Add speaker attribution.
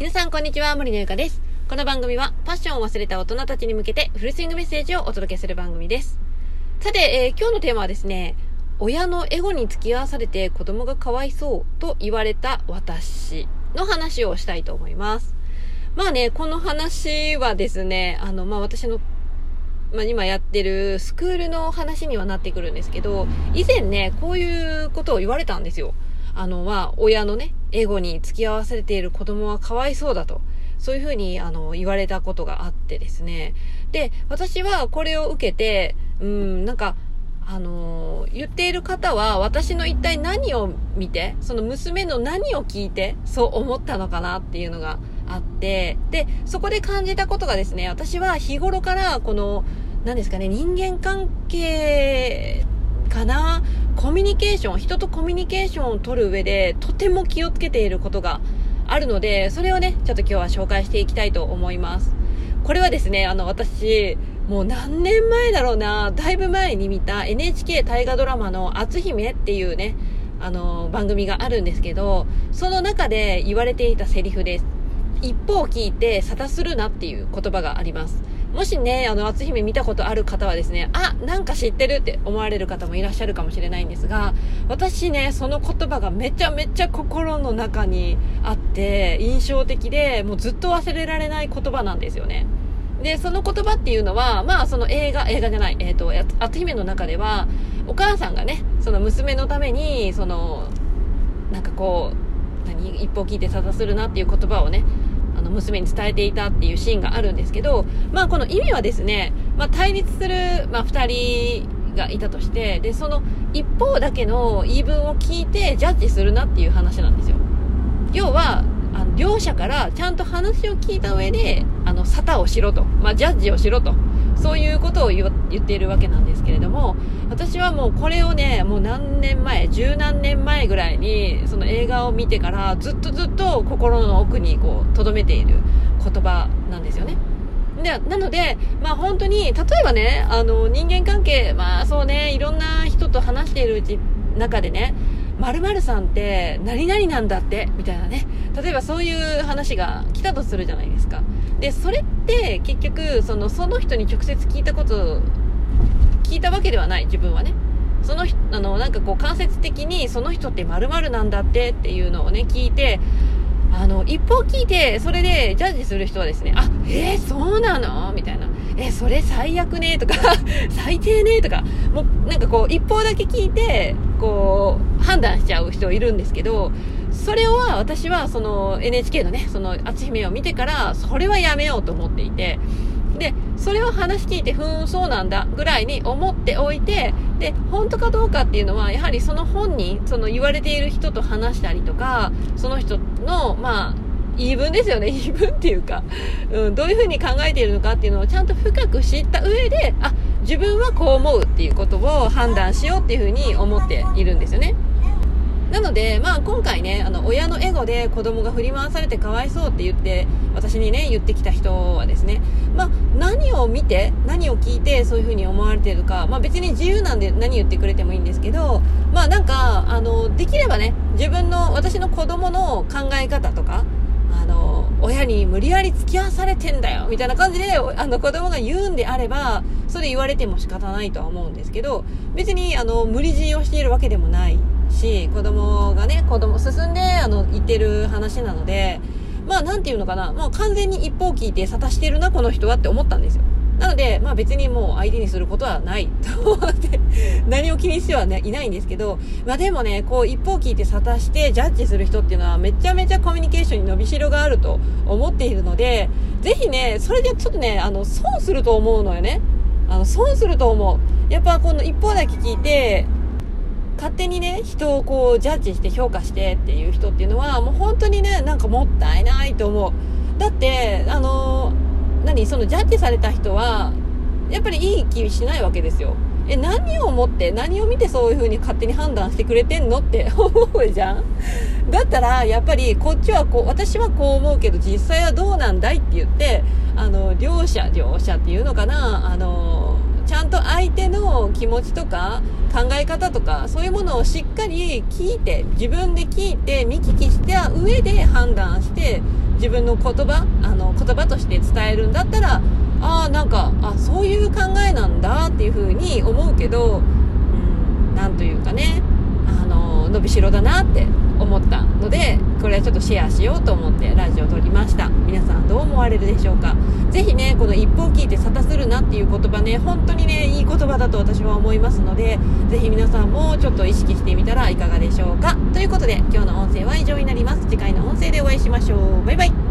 Speaker 1: 皆さんこんにちは、森のゆかです。この番組はパッションを忘れた大人たちに向けてフルスイングメッセージをお届けする番組です。さて、えー今日のテーマはですね、親のエゴに付き合わされて子供がかわいそうと言われた私の話をしたいと思います。まあね、この話はですね、あの、まあ私のまあ、今やってるスクールの話にはなってくるんですけど、以前ね、こういうことを言われたんですよ。あの、まあ、親のね、エゴに付き合わせている子供はかわいそうだと。そういうふうに、あの、言われたことがあってですね。で、私はこれを受けて、うん、なんか、あの言っている方は私の一体何を見て、その娘の何を聞いて、そう思ったのかなっていうのがあって、で、そこで感じたことがですね、私は日頃からこの、何ですかね、人間関係かな？コミュニケーション、人とコミュニケーションを取る上で、とても気をつけていることがあるので、それをね、ちょっと今日は紹介していきたいと思います。これはですね、あの、私、もう何年前だろうな、だいぶ前に見た NHK 大河ドラマの篤姫っていうね、あの、番組があるんですけど、その中で言われていたセリフです。一方聞いて、沙汰するなっていう言葉があります。もしね、あの、篤姫見たことある方はですね、あ、なんか知ってるって思われる方もいらっしゃるかもしれないんですが、私ね、その言葉がめちゃめちゃ心の中にあって、印象的で、もうずっと忘れられない言葉なんですよね。で、その言葉っていうのは、まあ、その映画、映画じゃない、えっ、と、篤姫の中では、お母さんがね、その娘のために、その、なんかこう、何、一方聞いて沙汰するなっていう言葉をね、の、娘に伝えていたっていうシーンがあるんですけど、まあ、この意味はですね、まあ、対立する、まあ、2人がいたとして、で、その一方だけの言い分を聞いてジャッジするなっていう話なんですよ。要は、あの両者からちゃんと話を聞いた上で、あの、沙汰をしろと。まあ、ジャッジをしろと。そういうことを言っているわけなんですけれども、私はもうこれをね、もう何年前、十何年前ぐらいに、その映画を見てから、ずっとずっと心の奥にこう、留めている言葉なんですよね。で、なので、まあ本当に、例えばね、あの、人間関係、まあそうね、いろんな人と話しているうち、中でね、〇〇さんって何々なんだって、みたいなね。例えばそういう話が来たとするじゃないですか。で、それって結局、その、その人に直接聞いたこと、聞いたわけではない、自分はね。その、あの、なんかこう間接的にその人って〇〇なんだってっていうのをね、聞いて、あの、一方聞いて、それでジャッジする人はですね、あ、えー、そうなの？みたいな。え、それ最悪ね？とか、最低ね？とか、もうなんかこう、一方だけ聞いて、こう、判断しちゃう人いるんですけど、それは私はその NHK のね、その篤姫を見てから、それはやめようと思っていて、で、それを話聞いて、ふーん、そうなんだ、ぐらいに思っておいて、で、本当かどうかっていうのは、やはりその本人、その言われている人と話したりとか、その人の、まあ、言い分ですよね、言い分っていうか、うん、どういうふうに考えているのかっていうのをちゃんと深く知った上で、あ、自分はこう思うっていうことを判断しようっていうふうに思っているんですよね。なので、まあ今回ね、あの、親のエゴで子供が振り回されてかわいそうって言って、私にね、言ってきた人はですね、まあ何を見て、何を聞いてそういうふうに思われてるか、まあ別に自由なんで何言ってくれてもいいんですけど、まあなんか、あの、できればね、自分の、私の子供の考え方とか、あの、親に無理やり付き合わされてんだよ、みたいな感じで、あの、子供が言うんであれば、それ言われても仕方ないとは思うんですけど、別に、あの、無理強いをしているわけでもない。し、子供がね、子供、進んで、あの、言ってる話なので、まあ、なんていうのかな、もう完全に一方聞いて、沙汰してるな、この人はって思ったんですよ。なので、まあ別にもう相手にすることはないと思って、何を気にしては、いないんですけど、まあでもね、こう一方聞いて沙汰してジャッジする人っていうのはめちゃめちゃコミュニケーションに伸びしろがあると思っているので、ぜひね、それでちょっとね、あの、損すると思うのよね。あの、損すると思う。やっぱこの一方だけ聞いて、勝手にね、人をこう、ジャッジして評価してっていう人っていうのは、もう本当にね、なんかもったいないと思う。だって、あの、何、そのジャッジされた人は、やっぱりいい気しないわけですよ。え、何を思って、何を見てそういう風に勝手に判断してくれてんのって 思うじゃんだったら、やっぱりこっちはこう、私はこう思うけど実際はどうなんだいって言って、あの、両者、両者っていうのかな、あの、相手の気持ちとか考え方とかそういうものをしっかり聞いて自分で聞いて見聞きした上で判断して自分の言葉あの言葉として伝えるんだったらああなんかあそういう考えなんだっていうふうに思うけどうんなんというかね。伸びしろだなって思ったのでこれはちょっとシェアしようと思ってラジオを撮りました。皆さんどう思われるでしょうか？是非ねこの一歩を聞いて沙汰するなっていう言葉ね本当にねいい言葉だと私は思いますので是非皆さんもちょっと意識してみたらいかがでしょうか？ということで今日の音声は以上になります。次回の音声でお会いしましょう。バイバイ。